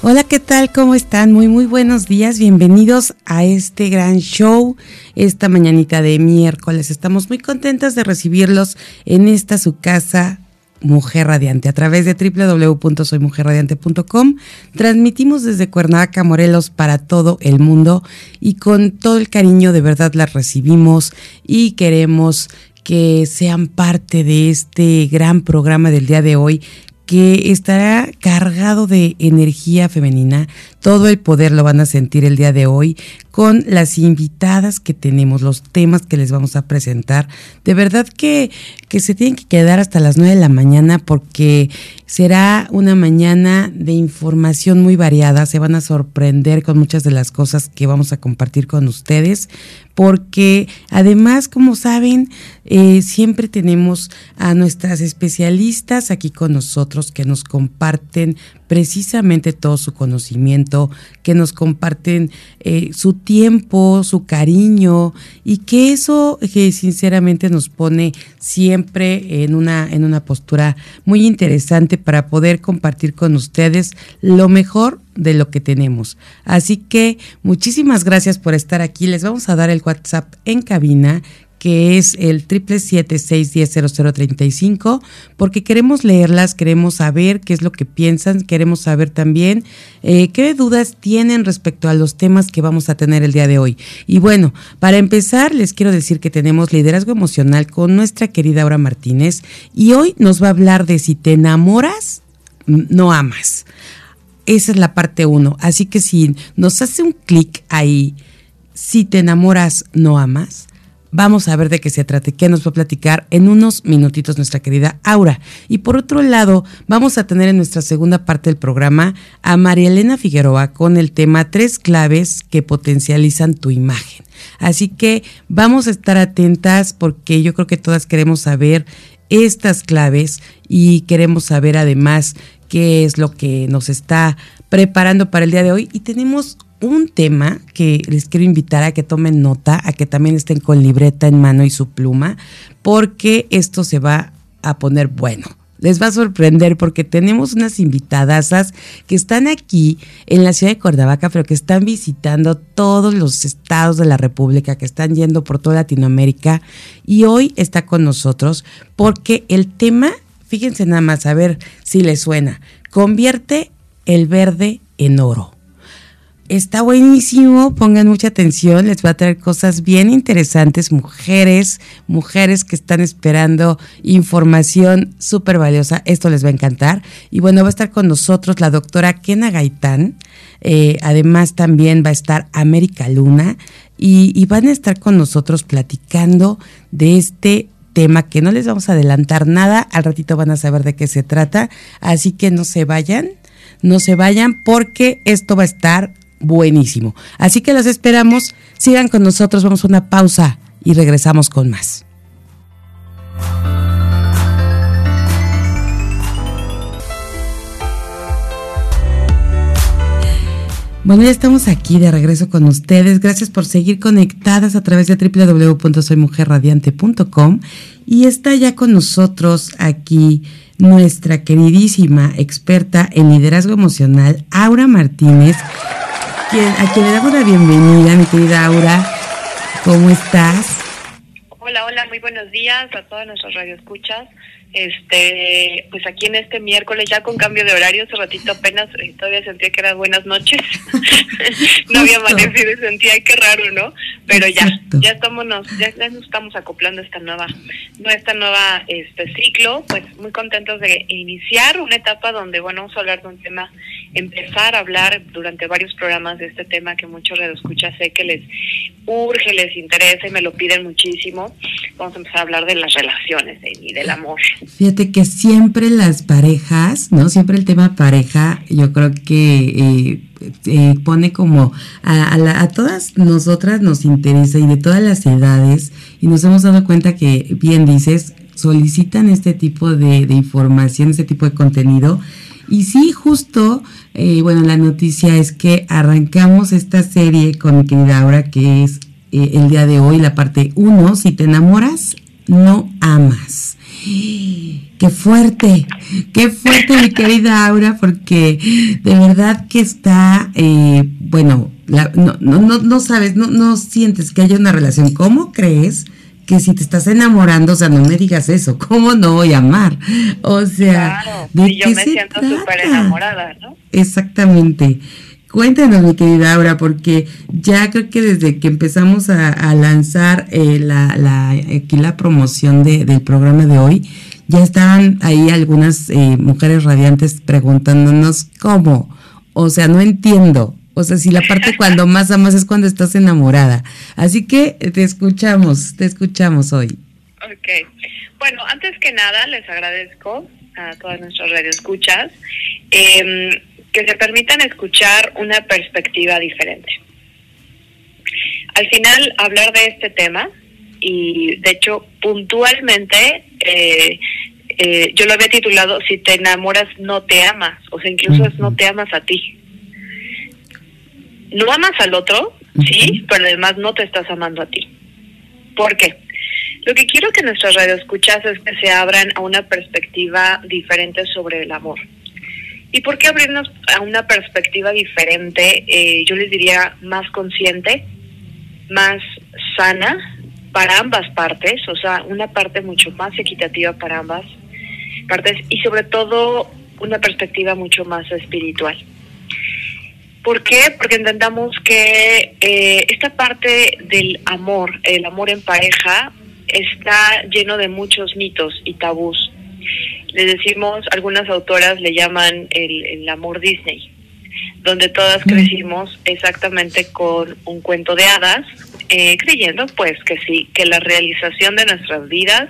Hola, ¿qué tal? ¿Cómo están? Muy, muy buenos días. Bienvenidos a este gran show, esta mañanita de miércoles. Estamos muy contentas de recibirlos en esta su casa. Mujer Radiante a través de www.soymujerradiante.com transmitimos desde Cuernavaca, Morelos para todo el mundo y con todo el cariño de verdad las recibimos y queremos que sean parte de este gran programa del día de hoy que estará cargado de energía femenina. Todo el poder lo van a sentir el día de hoy con las invitadas que tenemos, los temas que les vamos a presentar. De verdad que, que se tienen que quedar hasta las 9 de la mañana porque será una mañana de información muy variada. Se van a sorprender con muchas de las cosas que vamos a compartir con ustedes porque además, como saben, eh, siempre tenemos a nuestras especialistas aquí con nosotros que nos comparten precisamente todo su conocimiento, que nos comparten eh, su tiempo, su cariño y que eso que sinceramente nos pone siempre en una, en una postura muy interesante para poder compartir con ustedes lo mejor de lo que tenemos. Así que muchísimas gracias por estar aquí. Les vamos a dar el WhatsApp en cabina que es el triple siete seis diez cero cero treinta y cinco, porque queremos leerlas, queremos saber qué es lo que piensan, queremos saber también eh, qué dudas tienen respecto a los temas que vamos a tener el día de hoy. Y bueno, para empezar, les quiero decir que tenemos liderazgo emocional con nuestra querida Aura Martínez y hoy nos va a hablar de si te enamoras, no amas. Esa es la parte uno. Así que si nos hace un clic ahí, si te enamoras, no amas Vamos a ver de qué se trata, qué nos va a platicar en unos minutitos nuestra querida Aura. Y por otro lado, vamos a tener en nuestra segunda parte del programa a María Elena Figueroa con el tema Tres claves que potencializan tu imagen. Así que vamos a estar atentas porque yo creo que todas queremos saber estas claves y queremos saber además qué es lo que nos está preparando para el día de hoy. Y tenemos un tema que les quiero invitar a que tomen nota, a que también estén con libreta en mano y su pluma, porque esto se va a poner bueno. Les va a sorprender porque tenemos unas invitadasas que están aquí en la ciudad de Cordavaca, pero que están visitando todos los estados de la República, que están yendo por toda Latinoamérica y hoy está con nosotros porque el tema, fíjense nada más, a ver si les suena, convierte el verde en oro. Está buenísimo, pongan mucha atención, les va a traer cosas bien interesantes, mujeres, mujeres que están esperando información súper valiosa, esto les va a encantar. Y bueno, va a estar con nosotros la doctora Kena Gaitán, eh, además también va a estar América Luna y, y van a estar con nosotros platicando de este tema que no les vamos a adelantar nada, al ratito van a saber de qué se trata, así que no se vayan, no se vayan porque esto va a estar buenísimo. Así que los esperamos, sigan con nosotros, vamos a una pausa y regresamos con más. Bueno, ya estamos aquí de regreso con ustedes. Gracias por seguir conectadas a través de www.soymujerradiante.com y está ya con nosotros aquí nuestra queridísima experta en liderazgo emocional, Aura Martínez, a quien le damos la bienvenida, mi querida Aura. ¿Cómo estás? Hola, hola, muy buenos días a todos nuestros radioescuchas. Este, pues aquí en este miércoles, ya con cambio de horario, hace ratito apenas eh, todavía sentía que eran buenas noches. no había amanecido y sentía qué raro, ¿no? Pero ya, ya estamos, ya, nos estamos acoplando a esta nueva, esta nueva este ciclo, pues muy contentos de iniciar una etapa donde, bueno, vamos a hablar de un tema, empezar a hablar durante varios programas de este tema que muchos escucha sé que les urge, les interesa y me lo piden muchísimo. Vamos a empezar a hablar de las relaciones y del amor. Fíjate que siempre las parejas, ¿no? Siempre el tema pareja, yo creo que eh, eh, pone como a, todas nosotras nos interesa y de todas las edades, y nos hemos dado cuenta que, bien dices, solicitan este tipo de, información, este tipo de contenido. Y sí, justo, eh, bueno, la noticia es que arrancamos esta serie con mi querida Aura, que es el día de hoy, la parte 1, si te enamoras, no amas. Qué fuerte, qué fuerte mi querida Aura, porque de verdad que está, eh, bueno, no, no, no, sabes, no, no sientes que haya una relación. ¿Cómo crees que si te estás enamorando, o sea, no me digas eso, ¿cómo no voy a amar? O sea, ¿de yo me siento súper enamorada, ¿no? Exactamente. Cuéntanos, mi querida Aura, porque ya creo que desde que empezamos a, lanzar eh, la, la, aquí la promoción de, del programa de hoy, ya estaban ahí algunas eh, mujeres radiantes preguntándonos cómo. O sea, no entiendo. O sea, si la parte cuando más amas es cuando estás enamorada. Así que te escuchamos, te escuchamos hoy. Ok. Bueno, antes que nada, les agradezco a todas nuestras radioescuchas. Eh, que se permitan escuchar una perspectiva diferente. Al final, hablar de este tema, y de hecho, puntualmente, eh, eh, yo lo había titulado Si te enamoras, no te amas, o sea, incluso es no te amas a ti. No amas al otro, sí, pero además no te estás amando a ti. ¿Por qué? Lo que quiero que nuestras radioescuchas es que se abran a una perspectiva diferente sobre el amor. ¿Y por qué abrirnos a una perspectiva diferente? Eh, yo les diría más consciente, más sana para ambas partes, o sea, una parte mucho más equitativa para ambas partes y sobre todo una perspectiva mucho más espiritual. ¿Por qué? Porque entendamos que eh, esta parte del amor, el amor en pareja, está lleno de muchos mitos y tabús le decimos, algunas autoras le llaman el, amor Disney, donde todas crecimos exactamente con un cuento de hadas, eh, creyendo pues que sí, que la realización de nuestras vidas,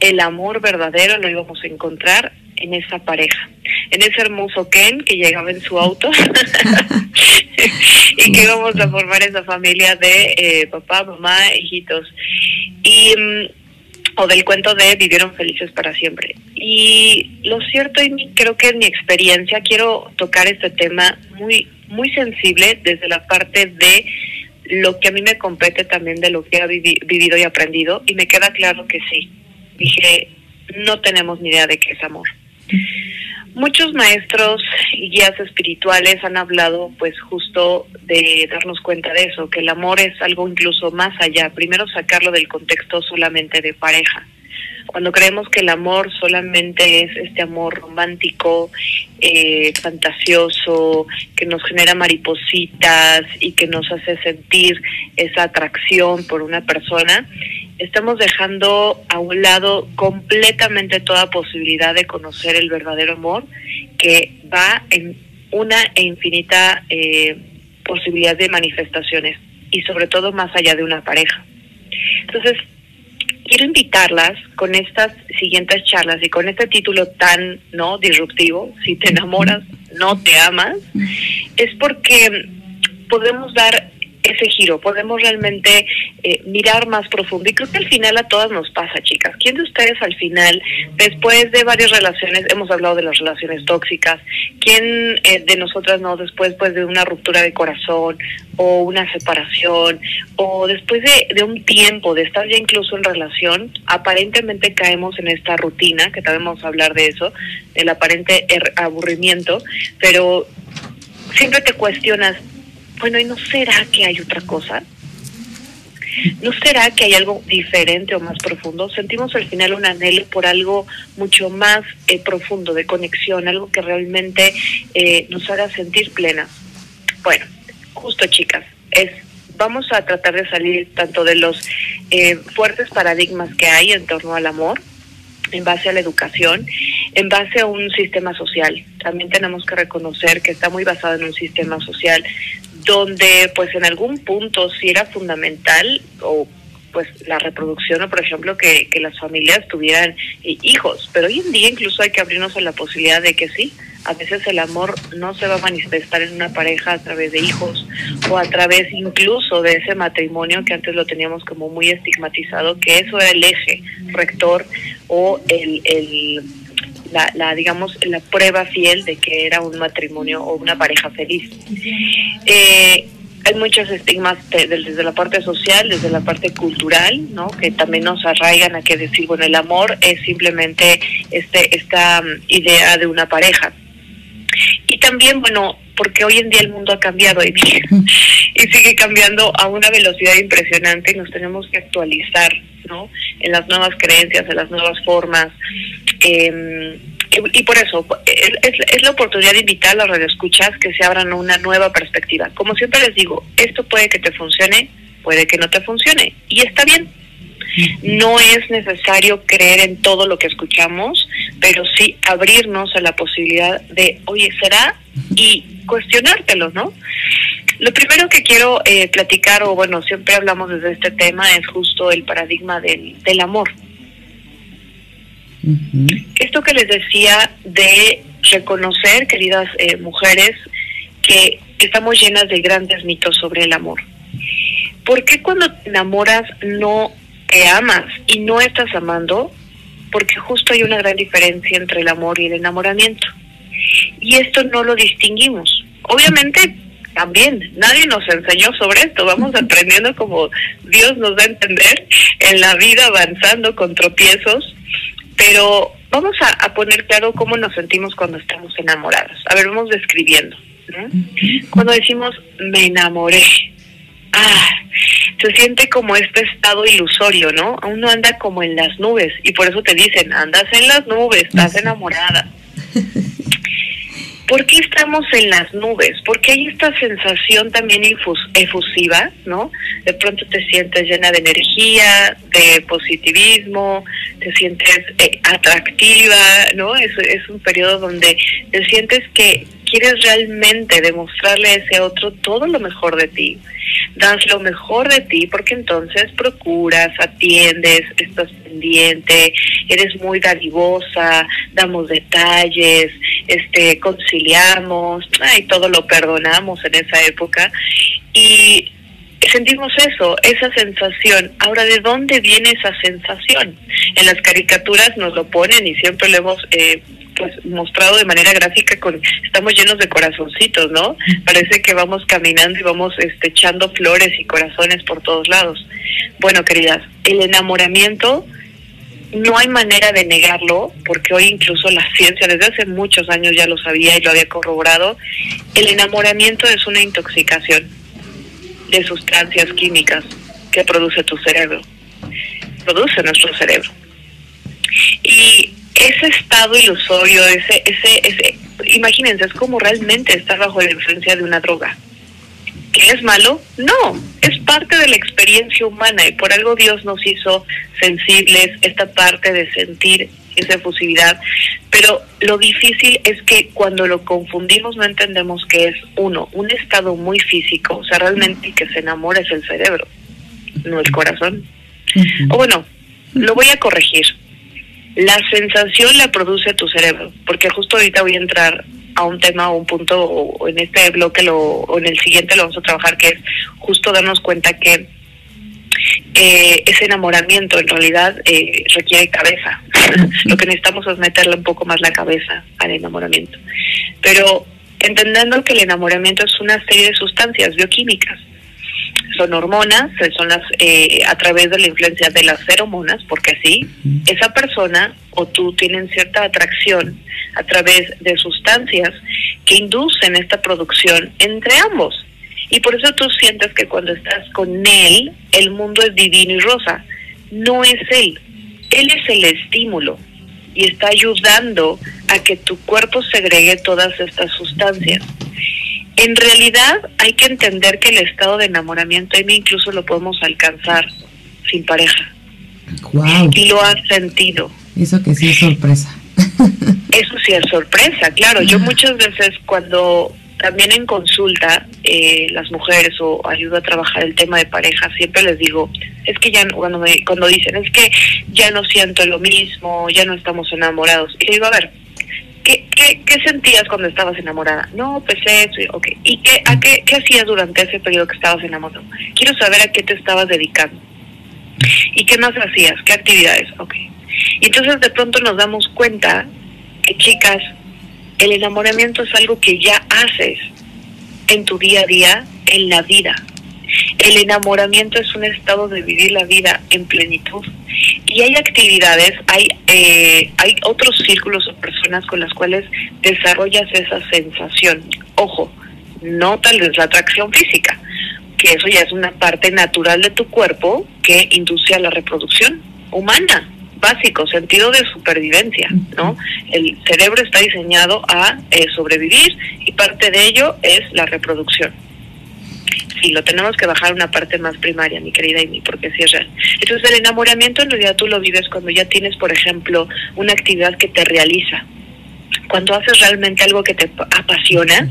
el amor verdadero lo íbamos a encontrar en esa pareja, en ese hermoso Ken que llegaba en su auto y que íbamos a formar esa familia de eh, papá, mamá, hijitos. Y mm, o del cuento de vivieron felices para siempre. Y lo cierto, y creo que en mi experiencia quiero tocar este tema muy, muy sensible desde la parte de lo que a mí me compete también de lo que he vivido y aprendido. Y me queda claro que sí. Dije, no tenemos ni idea de qué es amor. Muchos maestros y guías espirituales han hablado pues justo de darnos cuenta de eso, que el amor es algo incluso más allá, primero sacarlo del contexto solamente de pareja. Cuando creemos que el amor solamente es este amor romántico, eh, fantasioso, que nos genera maripositas y que nos hace sentir esa atracción por una persona, estamos dejando a un lado completamente toda posibilidad de conocer el verdadero amor que va en una e infinita eh, posibilidad de manifestaciones y sobre todo más allá de una pareja. Entonces, quiero invitarlas con estas siguientes charlas y con este título tan no disruptivo, si te enamoras, no te amas, es porque podemos dar ese giro, podemos realmente eh, mirar más profundo. Y creo que al final a todas nos pasa, chicas. ¿Quién de ustedes al final, después de varias relaciones, hemos hablado de las relaciones tóxicas, quién eh, de nosotras no, después pues de una ruptura de corazón o una separación o después de, de un tiempo de estar ya incluso en relación, aparentemente caemos en esta rutina, que también vamos a hablar de eso, el aparente er, aburrimiento, pero siempre te cuestionas, bueno, ¿y no será que hay otra cosa? ¿No será que hay algo diferente o más profundo? Sentimos al final un anhelo por algo mucho más eh, profundo de conexión, algo que realmente eh, nos haga sentir plena. Bueno, justo chicas, es vamos a tratar de salir tanto de los eh, fuertes paradigmas que hay en torno al amor, en base a la educación, en base a un sistema social. También tenemos que reconocer que está muy basado en un sistema social donde pues en algún punto sí era fundamental o pues la reproducción o por ejemplo que, que las familias tuvieran eh, hijos, pero hoy en día incluso hay que abrirnos a la posibilidad de que sí, a veces el amor no se va a manifestar en una pareja a través de hijos o a través incluso de ese matrimonio que antes lo teníamos como muy estigmatizado, que eso era el eje rector o el, el la, la, digamos la prueba fiel de que era un matrimonio o una pareja feliz. Eh, hay muchos estigmas desde la parte social, desde la parte cultural, ¿no? Que también nos arraigan a que decir, bueno, el amor es simplemente este esta mm, idea de una pareja. Y también, bueno, porque hoy en día el mundo ha cambiado y, y sigue cambiando a una velocidad impresionante y nos tenemos que actualizar, ¿no? En las nuevas creencias, en las nuevas formas. Eh, y, por eso es, es, la oportunidad de invitar a los radioescuchas que se abran una nueva perspectiva. Como siempre les digo, esto puede que te funcione, puede que no te funcione, y está bien. No es necesario creer en todo lo que escuchamos, pero sí abrirnos a la posibilidad de, oye, ¿será? Y cuestionártelo, ¿no? Lo primero que quiero eh, platicar, o bueno, siempre hablamos desde este tema, es justo el paradigma del, del amor. Esto que les decía de reconocer, queridas eh, mujeres, que estamos llenas de grandes mitos sobre el amor. ¿Por qué cuando te enamoras no te amas y no estás amando? Porque justo hay una gran diferencia entre el amor y el enamoramiento. Y esto no lo distinguimos. Obviamente también nadie nos enseñó sobre esto, vamos aprendiendo como Dios nos da a entender en la vida avanzando con tropiezos pero vamos a, poner claro cómo nos sentimos cuando estamos enamorados. A ver, vamos describiendo. Cuando decimos me enamoré, ah, se siente como este estado ilusorio, ¿no? Uno anda como en las nubes y por eso te dicen, andas en las nubes, estás enamorada. ¿Por qué estamos en las nubes? Porque hay esta sensación también efusiva, ¿no? De pronto te sientes llena de energía, de positivismo, te sientes eh, atractiva, ¿no? Es, es un periodo donde te sientes que quieres realmente demostrarle a ese otro todo lo mejor de ti. Das lo mejor de ti porque entonces procuras, atiendes, estás pendiente, eres muy dadivosa, damos detalles, este conciliamos, y todo lo perdonamos en esa época y sentimos eso, esa sensación. Ahora, ¿de dónde viene esa sensación? En las caricaturas nos lo ponen y siempre lo hemos eh, pues mostrado de manera gráfica con estamos llenos de corazoncitos, ¿no? Parece que vamos caminando y vamos este, echando flores y corazones por todos lados. Bueno, queridas, el enamoramiento no hay manera de negarlo, porque hoy incluso la ciencia desde hace muchos años ya lo sabía y lo había corroborado, el enamoramiento es una intoxicación de sustancias químicas que produce tu cerebro, produce nuestro cerebro. Y ese estado ilusorio, ese, ese, ese, imagínense, es como realmente estar bajo la influencia de una droga. ¿Que es malo? No, es parte de la experiencia humana y por algo Dios nos hizo sensibles, esta parte de sentir esa efusividad. Pero lo difícil es que cuando lo confundimos no entendemos que es uno, un estado muy físico, o sea, realmente el que se enamora es el cerebro, no el corazón. O bueno, lo voy a corregir la sensación la produce tu cerebro, porque justo ahorita voy a entrar a un tema o un punto, o en este bloque lo, o en el siguiente lo vamos a trabajar, que es justo darnos cuenta que eh, ese enamoramiento en realidad eh, requiere cabeza. Lo que necesitamos es meterle un poco más la cabeza al enamoramiento. Pero entendiendo que el enamoramiento es una serie de sustancias bioquímicas son hormonas, son las eh, a través de la influencia de las feromonas, porque sí, esa persona o tú tienen cierta atracción a través de sustancias que inducen esta producción entre ambos. Y por eso tú sientes que cuando estás con él, el mundo es divino y rosa. No es él. Él es el estímulo y está ayudando a que tu cuerpo segregue todas estas sustancias. En realidad hay que entender que el estado de enamoramiento, mí incluso lo podemos alcanzar sin pareja. Wow. Y lo has sentido. Eso que sí es sorpresa. Eso sí es sorpresa, claro. Yo muchas veces cuando también en consulta eh, las mujeres o ayudo a trabajar el tema de pareja, siempre les digo, es que ya cuando, me, cuando dicen, es que ya no siento lo mismo, ya no estamos enamorados. Y le digo, a ver, ¿qué, qué, qué sentías cuando estabas enamorada? No, pues eso, ok. ¿Y qué, a qué, qué hacías durante ese periodo que estabas enamorado? Quiero saber a qué te estabas dedicando. ¿Y qué más hacías? ¿Qué actividades? Ok. Y entonces de pronto nos damos cuenta que, chicas, el enamoramiento es algo que ya haces en tu día a día, en la vida. El enamoramiento es un estado de vivir la vida en plenitud. Y hay actividades, hay, eh, hay otros círculos o personas con las cuales desarrollas esa sensación. Ojo, no tal vez la atracción física, que eso ya es una parte natural de tu cuerpo que induce a la reproducción humana básico, sentido de supervivencia, ¿no? El cerebro está diseñado a eh, sobrevivir y parte de ello es la reproducción. Sí, lo tenemos que bajar a una parte más primaria, mi querida Amy, porque sí es real. Entonces, el enamoramiento en realidad tú lo vives cuando ya tienes, por ejemplo, una actividad que te realiza, cuando haces realmente algo que te apasiona,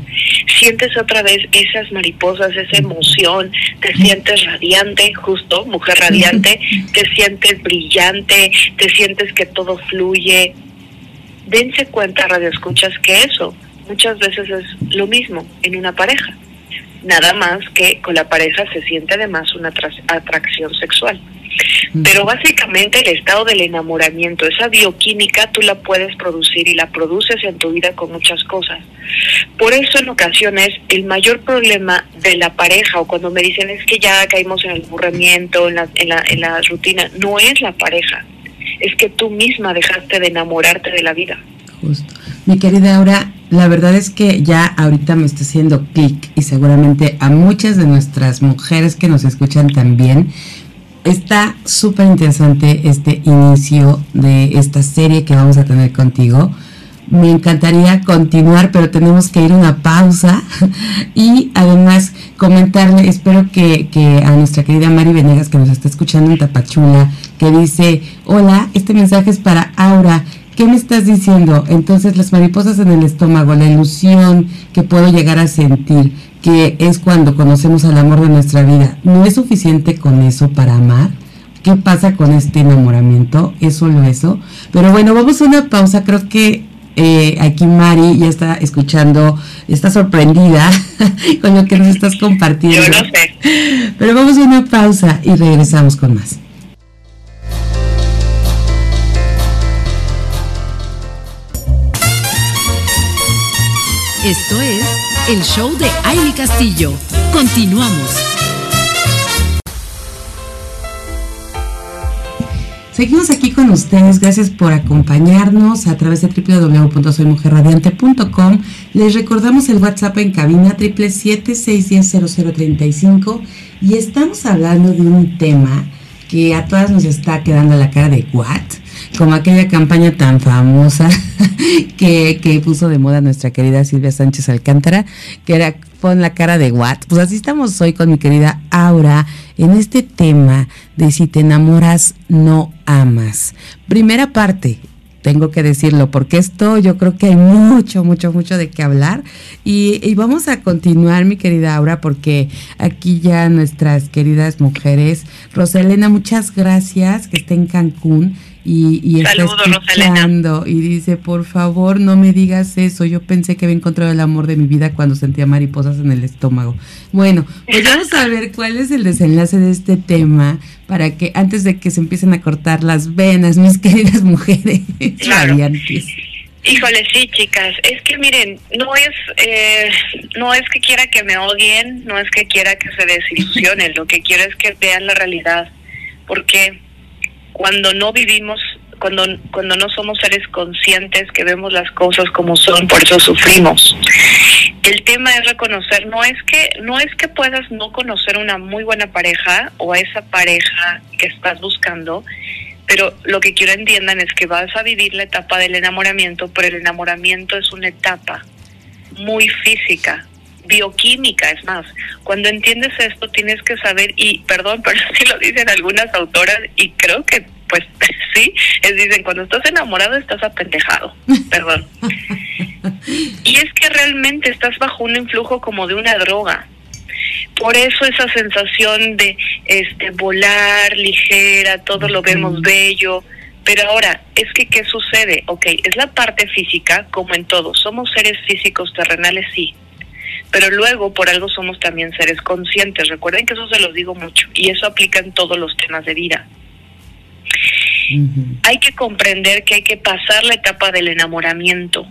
sientes otra vez esas mariposas, esa emoción, te sientes radiante, justo, mujer radiante, te sientes brillante, te sientes que todo fluye. Dense cuenta, radio escuchas, que eso muchas veces es lo mismo en una pareja. Nada más que con la pareja se siente además una atracción sexual. Pero básicamente el estado del enamoramiento, esa bioquímica, tú la puedes producir y la produces en tu vida con muchas cosas. Por eso en ocasiones el mayor problema de la pareja o cuando me dicen es que ya caímos en el aburrimiento, en la, en la, en la rutina, no es la pareja, es que tú misma dejaste de enamorarte de la vida. Mi querida Aura, la verdad es que ya ahorita me está haciendo clic y seguramente a muchas de nuestras mujeres que nos escuchan también Está súper interesante este inicio de esta serie que vamos a tener contigo. Me encantaría continuar, pero tenemos que ir a una pausa y además comentarle, espero que, a nuestra querida Mari Venegas que nos está escuchando en Tapachula, que dice, hola, este mensaje es para Aura, ¿qué me estás diciendo? Entonces las mariposas en el estómago, la ilusión que puedo llegar a sentir, que es cuando conocemos al amor de nuestra vida, ¿no es suficiente con eso para amar? ¿Qué pasa con este enamoramiento? ¿Es solo eso? Pero bueno, vamos a una pausa. Creo que eh, aquí Mari ya está escuchando, está sorprendida con lo que nos estás compartiendo. Yo no sé. Pero vamos a una pausa y regresamos con más. Esto es el show de Aile Castillo. Continuamos. Seguimos aquí con ustedes, gracias por acompañarnos a través de www.soymujerradiante.com. Les recordamos el WhatsApp en cabina 777-610-0035 y estamos hablando de un tema que a todas nos está quedando la cara de what, como aquella campaña tan famosa que, que puso de moda nuestra querida Silvia Sánchez Alcántara, que era pon la cara de what. Pues así estamos hoy con mi querida Aura en este tema de si te enamoras, no amas. Primera parte, tengo que decirlo, porque esto yo creo que hay mucho, mucho, mucho de qué hablar. Y, y, vamos a continuar, mi querida Aura, porque aquí ya nuestras queridas mujeres, Roselena, muchas gracias, que esté en Cancún y, y está escuchando y dice, por favor, no me digas eso, yo pensé que había encontrado el amor de mi vida cuando sentía mariposas en el estómago. Bueno, pues vamos a ver cuál es el desenlace de este tema para que antes de que se empiecen a cortar las venas, mis queridas mujeres claro. radiantes. Híjole, sí, chicas. Es que miren, no es, eh, no es que quiera que me odien, no es que quiera que se desilusionen. lo que quiero es que vean la realidad, porque cuando no vivimos, cuando, cuando no somos seres conscientes que vemos las cosas como son, por eso sufrimos. El tema es reconocer, no es que no es que puedas no conocer una muy buena pareja o a esa pareja que estás buscando, pero lo que quiero entiendan es que vas a vivir la etapa del enamoramiento, pero el enamoramiento es una etapa muy física, bioquímica, es más. Cuando entiendes esto tienes que saber, y perdón, pero así lo dicen algunas autoras, y creo que pues sí, es dicen, cuando estás enamorado estás apendejado, perdón. Y es que realmente estás bajo un influjo como de una droga. Por eso esa sensación de este volar ligera, todo lo vemos bello, pero ahora, es que ¿qué sucede? Ok, es la parte física, como en todo, somos seres físicos terrenales, sí, pero luego por algo somos también seres conscientes. Recuerden que eso se los digo mucho y eso aplica en todos los temas de vida. Hay que comprender que hay que pasar la etapa del enamoramiento,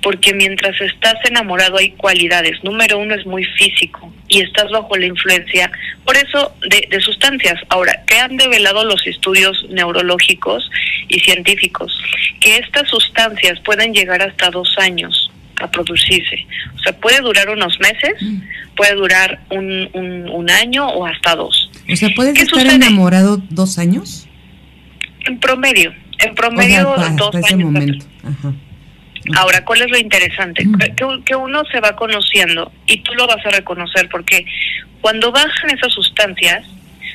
porque mientras estás enamorado hay cualidades. Número uno es muy físico y estás bajo la influencia, por eso, de, de sustancias. Ahora, ¿qué han develado los estudios neurológicos y científicos? Que estas sustancias pueden llegar hasta dos años a producirse. O sea, puede durar unos meses, puede durar un, un, año o hasta dos. O sea, ¿puedes estar enamorado dos años? En promedio, en promedio dos años. Momento. Ahora, ¿cuál es lo interesante? Que, que uno se va conociendo y tú lo vas a reconocer porque cuando bajan esas sustancias,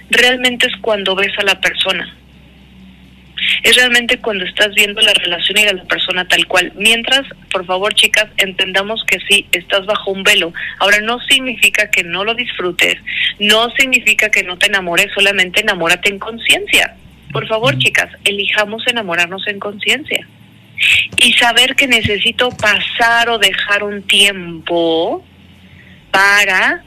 realmente es cuando ves a la persona es realmente cuando estás viendo la relación y a la persona tal cual. Mientras, por favor, chicas, entendamos que sí, estás bajo un velo. Ahora, no significa que no lo disfrutes, no significa que no te enamores, solamente enamórate en conciencia. Por favor, chicas, elijamos enamorarnos en conciencia. Y saber que necesito pasar o dejar un tiempo para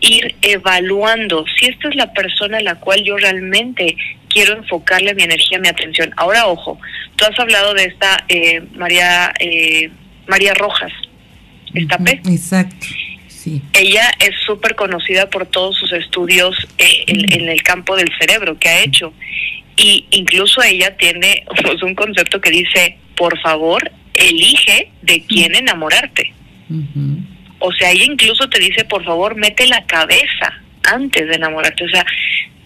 ir evaluando si esta es la persona a la cual yo realmente quiero enfocarle mi energía, mi atención. Ahora, ojo, tú has hablado de esta eh, María eh, María Rojas, esta P. Exacto. Sí. Ella es súper conocida por todos sus estudios eh, en, el campo del cerebro que ha hecho. Y incluso ella tiene pues, un concepto que dice, por favor, elige de quién enamorarte. O sea, ella incluso te dice, por favor, mete la cabeza antes de enamorarte. O sea,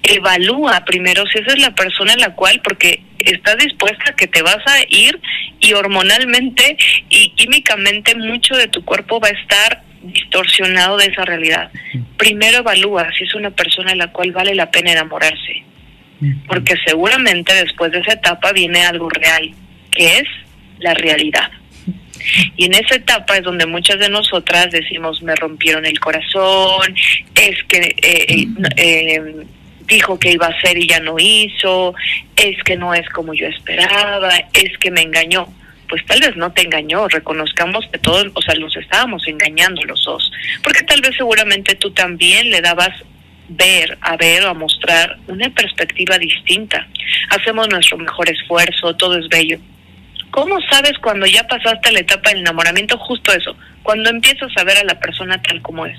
evalúa primero si esa es la persona en la cual, porque estás dispuesta a que te vas a ir y hormonalmente y químicamente mucho de tu cuerpo va a estar distorsionado de esa realidad. Primero evalúa si es una persona en la cual vale la pena enamorarse, porque seguramente después de esa etapa viene algo real, que es la realidad. Y en esa etapa es donde muchas de nosotras decimos, me rompieron el corazón, es que eh, eh, eh dijo que iba a hacer y ya no hizo, es que no es como yo esperaba, es que me engañó. Pues tal vez no te engañó, reconozcamos que todos, o sea, los estábamos engañando los dos, porque tal vez seguramente tú también le dabas ver, a ver o a mostrar una perspectiva distinta. Hacemos nuestro mejor esfuerzo, todo es bello. ¿Cómo sabes cuando ya pasaste la etapa del enamoramiento? Justo eso, cuando empiezas a ver a la persona tal como es.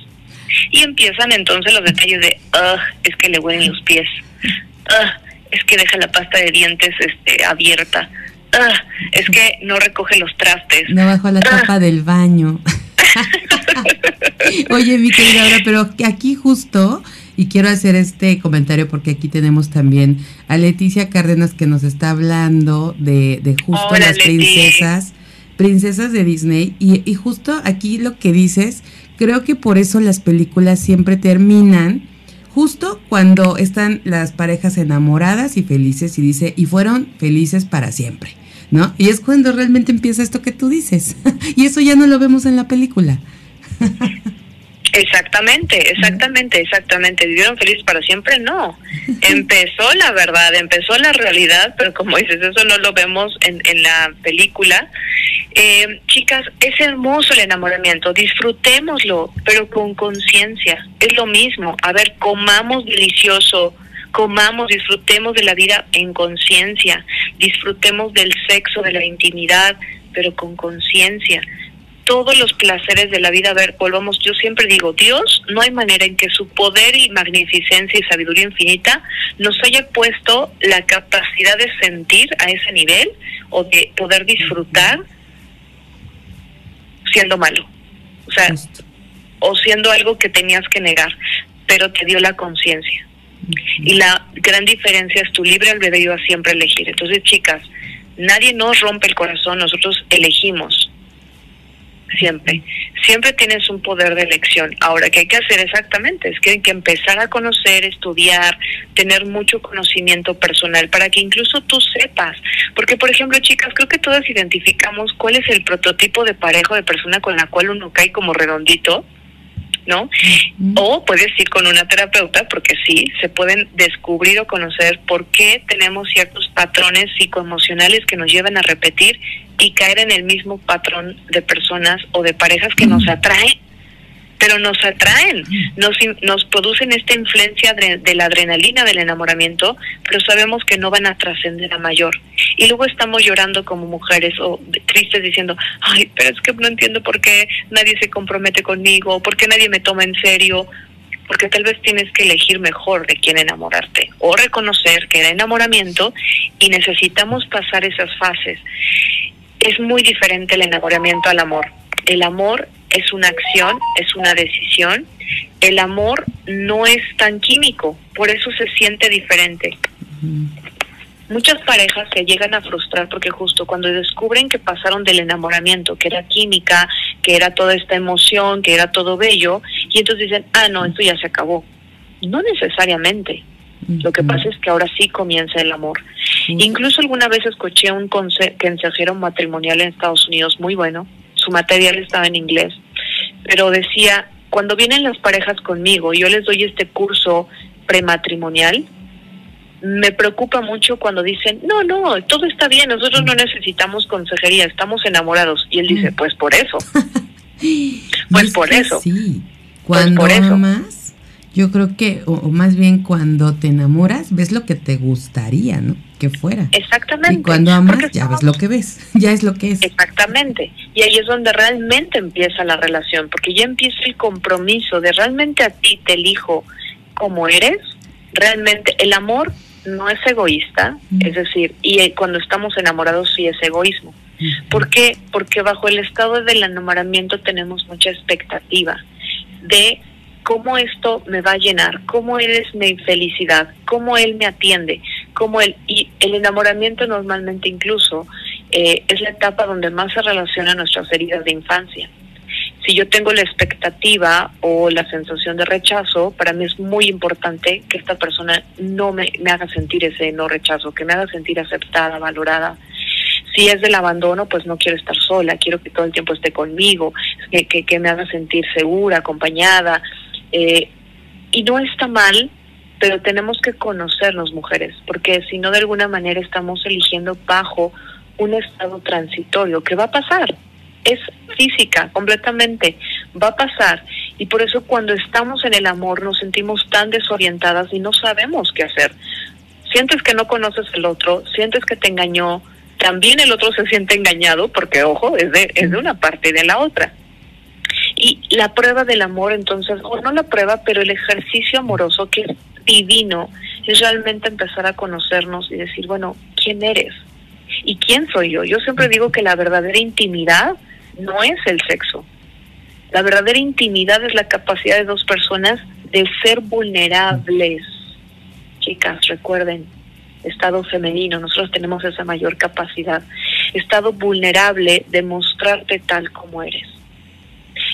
Y empiezan entonces los detalles de, es que le huelen los pies, es que deja la pasta de dientes este, abierta, es que no recoge los trastes. No bajó la tapa del baño. Oye, mi querida Laura, pero aquí justo, y quiero hacer este comentario porque aquí tenemos también a Leticia Cárdenas que nos está hablando de, de justo las princesas, princesas de Disney, y, y justo aquí lo que dices Creo que por eso las películas siempre terminan justo cuando están las parejas enamoradas y felices y dice, y fueron felices para siempre, ¿no? Y es cuando realmente empieza esto que tú dices. y eso ya no lo vemos en la película. Exactamente, exactamente, exactamente. ¿Vivieron felices para siempre? No. Empezó la verdad, empezó la realidad, pero como dices, eso no lo vemos en, en la película. Eh, chicas, es hermoso el enamoramiento, disfrutémoslo, pero con conciencia. Es lo mismo. A ver, comamos delicioso, comamos, disfrutemos de la vida en conciencia, disfrutemos del sexo, de la intimidad, pero con conciencia. Todos los placeres de la vida, a ver, volvamos, yo siempre digo, Dios, no hay manera en que su poder y magnificencia y sabiduría infinita nos haya puesto la capacidad de sentir a ese nivel o de poder disfrutar siendo malo. O sea, o siendo algo que tenías que negar, pero te dio la conciencia. Y la gran diferencia es tu libre albedrío a siempre elegir. Entonces, chicas, nadie nos rompe el corazón, nosotros elegimos siempre. Siempre tienes un poder de elección. Ahora, ¿qué hay que hacer exactamente? Es que hay que empezar a conocer, estudiar, tener mucho conocimiento personal para que incluso tú sepas. Porque, por ejemplo, chicas, creo que todas identificamos cuál es el prototipo de pareja de persona con la cual uno cae como redondito ¿no? O puedes ir con una terapeuta porque sí, se pueden descubrir o conocer por qué tenemos ciertos patrones psicoemocionales que nos llevan a repetir y caer en el mismo patrón de personas o de parejas que nos atraen pero nos atraen, nos, nos producen esta influencia de, la adrenalina del enamoramiento, pero sabemos que no van a trascender a mayor. Y luego estamos llorando como mujeres o tristes diciendo, ay, pero es que no entiendo por qué nadie se compromete conmigo, por qué nadie me toma en serio, porque tal vez tienes que elegir mejor de quién enamorarte o reconocer que era enamoramiento y necesitamos pasar esas fases. Es muy diferente el enamoramiento al amor. El amor es una acción, es una decisión. El amor no es tan químico, por eso se siente diferente. Muchas parejas se llegan a frustrar porque justo cuando descubren que pasaron del enamoramiento, que era química, que era toda esta emoción, que era todo bello, y entonces dicen, ah, no, esto ya se acabó. No necesariamente. Lo que pasa es que ahora sí comienza el amor. Incluso alguna vez escuché un consejero matrimonial en Estados Unidos muy bueno, su material estaba en inglés, pero decía, cuando vienen las parejas conmigo, yo les doy este curso prematrimonial, me preocupa mucho cuando dicen, no, no, todo está bien, nosotros no necesitamos consejería, estamos enamorados. Y él dice, pues por eso. pues por eso. Sí, pues cuando por eso. amas, yo creo que, o más bien cuando te enamoras, ves lo que te gustaría, ¿no? Que fuera. Exactamente. Y cuando amas, ya ves lo que ves, ya es lo que es. Exactamente. Y ahí es donde realmente empieza la relación, porque ya empieza el compromiso de realmente a ti te elijo como eres, realmente el amor no es egoísta, es decir, y eh, cuando estamos enamorados sí es egoísmo. ¿Por qué? Porque bajo el estado del enamoramiento tenemos mucha expectativa de cómo esto me va a llenar, cómo él es mi felicidad, cómo él me atiende, cómo él... Y el enamoramiento normalmente incluso eh, es la etapa donde más se relaciona nuestras heridas de infancia. Si yo tengo la expectativa o la sensación de rechazo, para mí es muy importante que esta persona no me, me haga sentir ese no rechazo, que me haga sentir aceptada, valorada, si es del abandono, pues no quiero estar sola, quiero que todo el tiempo esté conmigo, que, que, que me haga sentir segura, acompañada, eh, y no está mal, pero tenemos que conocernos mujeres, porque si no de alguna manera estamos eligiendo bajo un estado transitorio, que va a pasar, es física, completamente, va a pasar. Y por eso cuando estamos en el amor nos sentimos tan desorientadas y no sabemos qué hacer. Sientes que no conoces el otro, sientes que te engañó, también el otro se siente engañado, porque ojo, es de, es de una parte y de la otra. Y la prueba del amor, entonces, o no la prueba, pero el ejercicio amoroso que es divino, es realmente empezar a conocernos y decir, bueno, ¿quién eres? ¿Y quién soy yo? Yo siempre digo que la verdadera intimidad no es el sexo. La verdadera intimidad es la capacidad de dos personas de ser vulnerables. Chicas, recuerden, estado femenino, nosotros tenemos esa mayor capacidad. Estado vulnerable de mostrarte tal como eres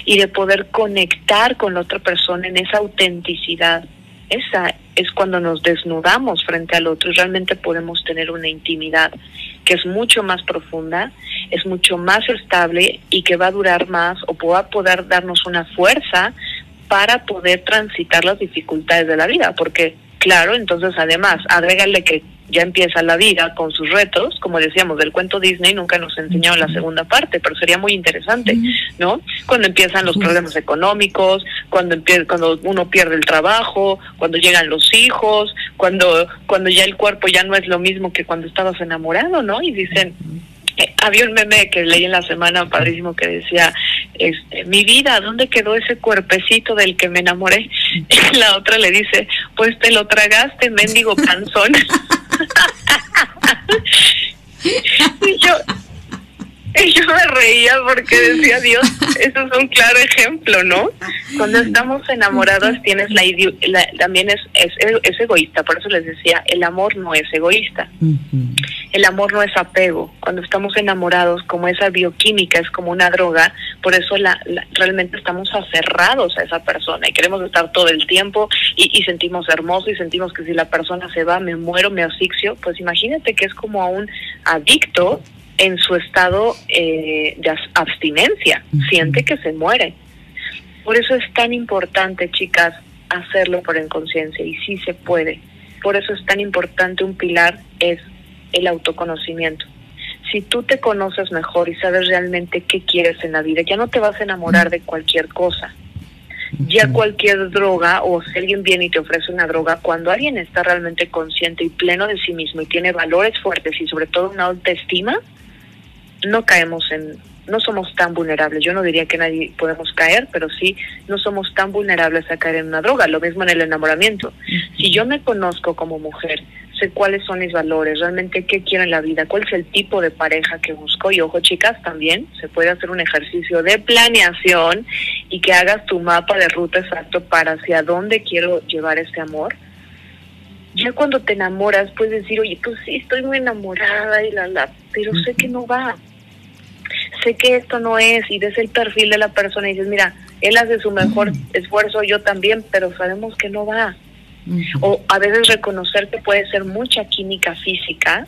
y de poder conectar con la otra persona en esa autenticidad. Esa es cuando nos desnudamos frente al otro y realmente podemos tener una intimidad que es mucho más profunda, es mucho más estable y que va a durar más o va a poder darnos una fuerza para poder transitar las dificultades de la vida, porque claro, entonces además, agrégale que ya empieza la vida con sus retos, como decíamos, del cuento Disney nunca nos enseñó la segunda parte, pero sería muy interesante, ¿no? Cuando empiezan los problemas económicos, cuando cuando uno pierde el trabajo, cuando llegan los hijos, cuando cuando ya el cuerpo ya no es lo mismo que cuando estabas enamorado, ¿no? Y dicen, eh, había un meme que leí en la semana padrísimo que decía, este, mi vida, ¿dónde quedó ese cuerpecito del que me enamoré? Y la otra le dice, pues te lo tragaste, mendigo panzón. y yo, y yo me reía porque decía, Dios, eso es un claro ejemplo, ¿no? Cuando estamos enamorados tienes la, también es, es, egoísta, por eso les decía, el amor no es egoísta. El amor no es apego. Cuando estamos enamorados, como esa bioquímica es como una droga, por eso la, realmente estamos aferrados a esa persona y queremos estar todo el tiempo y, y sentimos hermoso y sentimos que si la persona se va me muero, me asfixio. Pues imagínate que es como a un adicto en su estado eh, de abstinencia, siente que se muere. Por eso es tan importante, chicas, hacerlo por inconsciencia y sí se puede. Por eso es tan importante un pilar es el autoconocimiento. Si tú te conoces mejor y sabes realmente qué quieres en la vida, ya no te vas a enamorar de cualquier cosa. Ya cualquier droga o si alguien viene y te ofrece una droga, cuando alguien está realmente consciente y pleno de sí mismo y tiene valores fuertes y sobre todo una autoestima, no caemos en, no somos tan vulnerables. Yo no diría que nadie podemos caer, pero sí no somos tan vulnerables a caer en una droga. Lo mismo en el enamoramiento. Si yo me conozco como mujer, sé cuáles son mis valores, realmente qué quiero en la vida, cuál es el tipo de pareja que busco. Y ojo, chicas, también se puede hacer un ejercicio de planeación y que hagas tu mapa de ruta exacto para hacia dónde quiero llevar este amor. Ya cuando te enamoras, puedes decir, oye, pues sí, estoy muy enamorada y la, la, pero sé que no va sé que esto no es y ves el perfil de la persona y dices, mira, él hace su mejor esfuerzo, yo también, pero sabemos que no va. O a veces reconocer que puede ser mucha química física,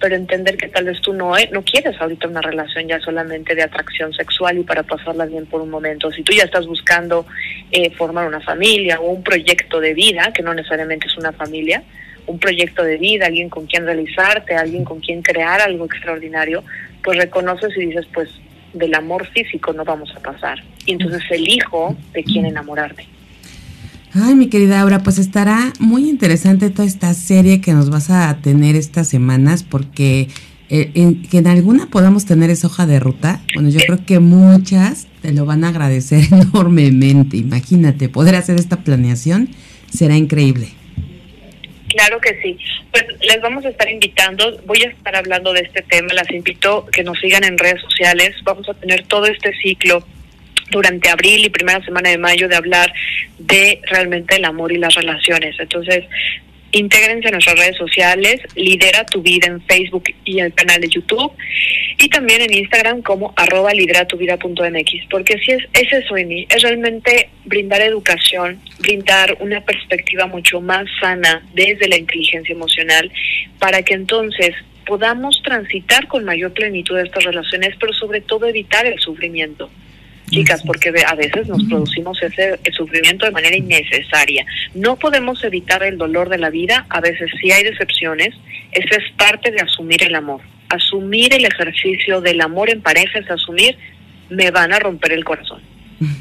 pero entender que tal vez tú no, no quieres ahorita una relación ya solamente de atracción sexual y para pasarla bien por un momento. Si tú ya estás buscando eh, formar una familia o un proyecto de vida, que no necesariamente es una familia, un proyecto de vida, alguien con quien realizarte, alguien con quien crear algo extraordinario, pues reconoces y dices, pues del amor físico no vamos a pasar. Y entonces elijo de quién enamorarme. Ay, mi querida Aura, pues estará muy interesante toda esta serie que nos vas a tener estas semanas porque eh, en, que en alguna podamos tener esa hoja de ruta. Bueno, yo creo que muchas te lo van a agradecer enormemente. Imagínate, poder hacer esta planeación será increíble. Claro que sí. Pues les vamos a estar invitando, voy a estar hablando de este tema, las invito que nos sigan en redes sociales, vamos a tener todo este ciclo durante abril y primera semana de mayo de hablar de realmente el amor y las relaciones. Entonces, Intégrense a nuestras redes sociales, Lidera tu vida en Facebook y el canal de YouTube y también en Instagram como arroba lideratuvida.mx, porque si es, es eso, Emi, es realmente brindar educación, brindar una perspectiva mucho más sana desde la inteligencia emocional para que entonces podamos transitar con mayor plenitud estas relaciones, pero sobre todo evitar el sufrimiento chicas, porque a veces nos producimos ese sufrimiento de manera innecesaria. No podemos evitar el dolor de la vida, a veces sí hay decepciones, eso es parte de asumir el amor. Asumir el ejercicio del amor en pareja es asumir, me van a romper el corazón,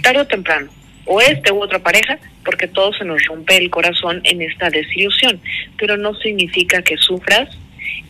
tarde o temprano, o este u otra pareja, porque todo se nos rompe el corazón en esta desilusión, pero no significa que sufras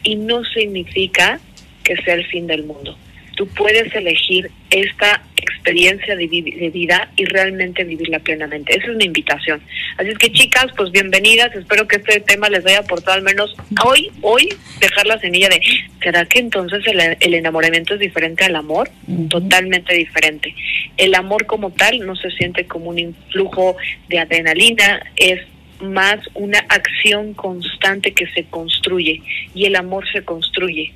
y no significa que sea el fin del mundo tú puedes elegir esta experiencia de, vida y realmente vivirla plenamente. Esa es mi invitación. Así es que chicas, pues bienvenidas. Espero que este tema les haya aportado al menos hoy, hoy dejar la semilla de, ¿será que entonces el, enamoramiento es diferente al amor? Totalmente diferente. El amor como tal no se siente como un influjo de adrenalina, es más una acción constante que se construye y el amor se construye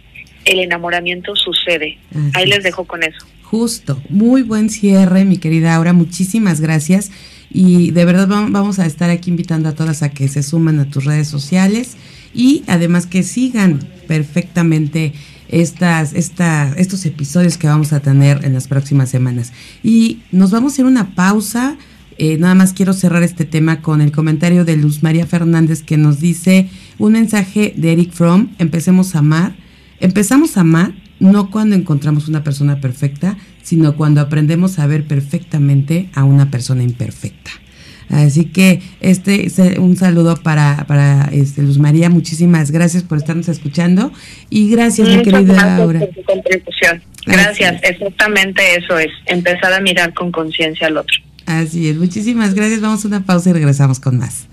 el enamoramiento sucede. Ahí les dejo con eso. Justo, muy buen cierre, mi querida Aura, muchísimas gracias. Y de verdad vamos a estar aquí invitando a todas a que se sumen a tus redes sociales y además que sigan perfectamente estas, esta, estos episodios que vamos a tener en las próximas semanas. Y nos vamos a ir una pausa. Eh, nada más quiero cerrar este tema con el comentario de Luz María Fernández que nos dice un mensaje de Eric Fromm, empecemos a amar Empezamos a amar no cuando encontramos una persona perfecta, sino cuando aprendemos a ver perfectamente a una persona imperfecta. Así que este un saludo para, para este, Luz María, muchísimas gracias por estarnos escuchando y gracias mi querida Laura. Por tu contribución. Gracias, exactamente eso es, empezar a mirar con conciencia al otro. Así es, muchísimas gracias, vamos a una pausa y regresamos con más.